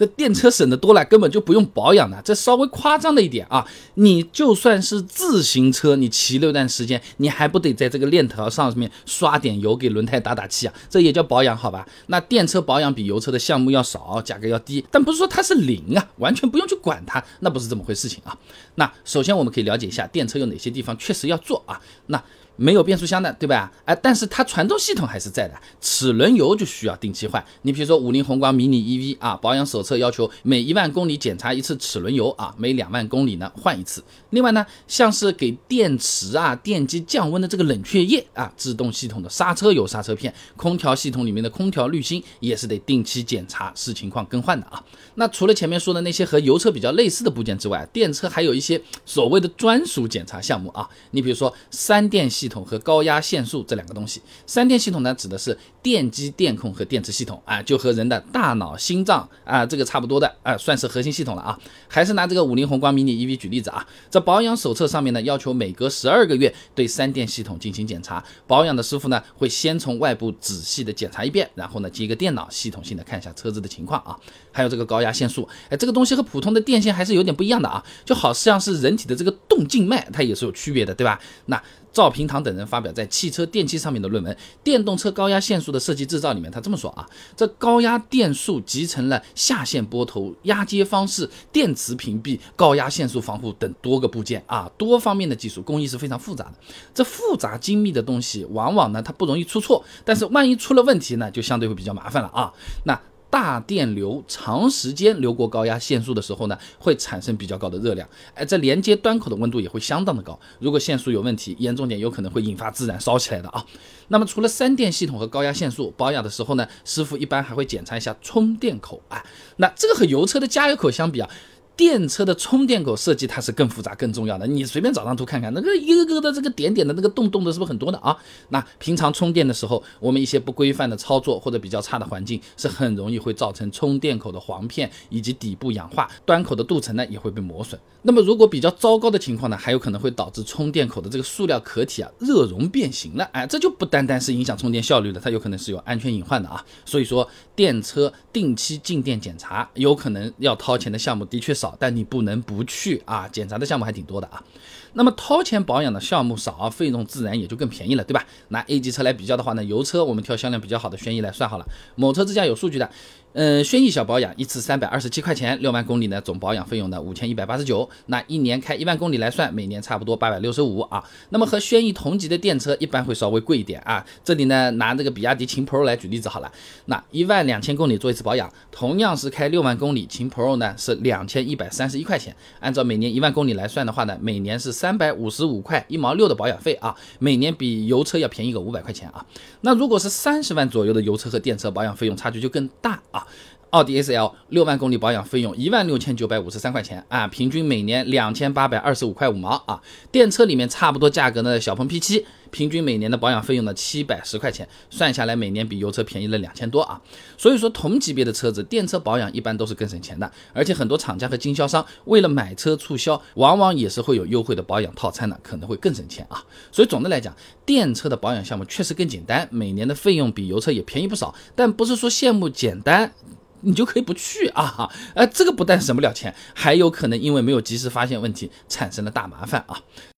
这电车省的多了，根本就不用保养的，这稍微夸张了一点啊。你就算是自行车，你骑了一段时间，你还不得在这个链条上面刷点油，给轮胎打打气啊？这也叫保养，好吧？那电车保养比油车的项目要少，价格要低，但不是说它是零啊，完全不用去管它，那不是这么回事情啊。那首先我们可以了解一下电车有哪些地方确实要做啊？那。没有变速箱的，对吧？哎，但是它传动系统还是在的。齿轮油就需要定期换。你比如说五菱宏光迷你 EV 啊，保养手册要求每一万公里检查一次齿轮油啊，每两万公里呢换一次。另外呢，像是给电池啊、电机降温的这个冷却液啊，制动系统的刹车油、刹车片，空调系统里面的空调滤芯也是得定期检查，视情况更换的啊。那除了前面说的那些和油车比较类似的部件之外，电车还有一些所谓的专属检查项目啊。你比如说三电系。统和高压限速这两个东西，三电系统呢指的是电机、电控和电池系统啊，就和人的大脑、心脏啊这个差不多的啊，算是核心系统了啊。还是拿这个五菱宏光迷你 EV 举例子啊，这保养手册上面呢要求每隔十二个月对三电系统进行检查，保养的师傅呢会先从外部仔细的检查一遍，然后呢接个电脑系统性的看一下车子的情况啊。还有这个高压线束，哎，这个东西和普通的电线还是有点不一样的啊，就好像是人体的这个动静脉，它也是有区别的，对吧？那。赵平堂等人发表在《汽车电器》上面的论文《电动车高压线束的设计制造》里面，他这么说啊：这高压电束集成了下线波头、压接方式、电磁屏蔽、高压线速防护等多个部件啊，多方面的技术工艺是非常复杂的。这复杂精密的东西，往往呢它不容易出错，但是万一出了问题呢，就相对会比较麻烦了啊。那。大电流长时间流过高压线束的时候呢，会产生比较高的热量，哎，这连接端口的温度也会相当的高。如果线束有问题，严重点有可能会引发自燃烧起来的啊。那么除了三电系统和高压线束保养的时候呢，师傅一般还会检查一下充电口啊。那这个和油车的加油口相比啊。电车的充电口设计它是更复杂、更重要的。你随便找张图看看，那个一个个的这个点点的那个洞洞的，是不是很多的啊？那平常充电的时候，我们一些不规范的操作或者比较差的环境，是很容易会造成充电口的簧片以及底部氧化，端口的镀层呢也会被磨损。那么如果比较糟糕的情况呢，还有可能会导致充电口的这个塑料壳体啊热熔变形了。哎，这就不单单是影响充电效率了，它有可能是有安全隐患的啊。所以说，电车定期进店检查，有可能要掏钱的项目的确少。但你不能不去啊，检查的项目还挺多的啊。那么掏钱保养的项目少，费用自然也就更便宜了，对吧？拿 A 级车来比较的话呢，油车我们挑销量比较好的轩逸来算好了。某车之家有数据的。嗯，轩逸小保养一次三百二十七块钱，六万公里呢，总保养费用呢五千一百八十九。那一年开一万公里来算，每年差不多八百六十五啊。那么和轩逸同级的电车一般会稍微贵一点啊。这里呢拿这个比亚迪秦 Pro 来举例子好了。那一万两千公里做一次保养，同样是开六万公里，秦 Pro 呢是两千一百三十一块钱。按照每年一万公里来算的话呢，每年是三百五十五块一毛六的保养费啊，每年比油车要便宜个五百块钱啊。那如果是三十万左右的油车和电车，保养费用差距就更大啊。啊。奥迪 A 6六万公里保养费用一万六千九百五十三块钱啊，平均每年两千八百二十五块五毛啊。电车里面差不多价格呢小鹏 P7，平均每年的保养费用呢七百十块钱，算下来每年比油车便宜了两千多啊。所以说同级别的车子，电车保养一般都是更省钱的，而且很多厂家和经销商为了买车促销，往往也是会有优惠的保养套餐的，可能会更省钱啊。所以总的来讲，电车的保养项目确实更简单，每年的费用比油车也便宜不少，但不是说羡慕简单。你就可以不去啊，呃，这个不但省不了钱，还有可能因为没有及时发现问题，产生了大麻烦啊。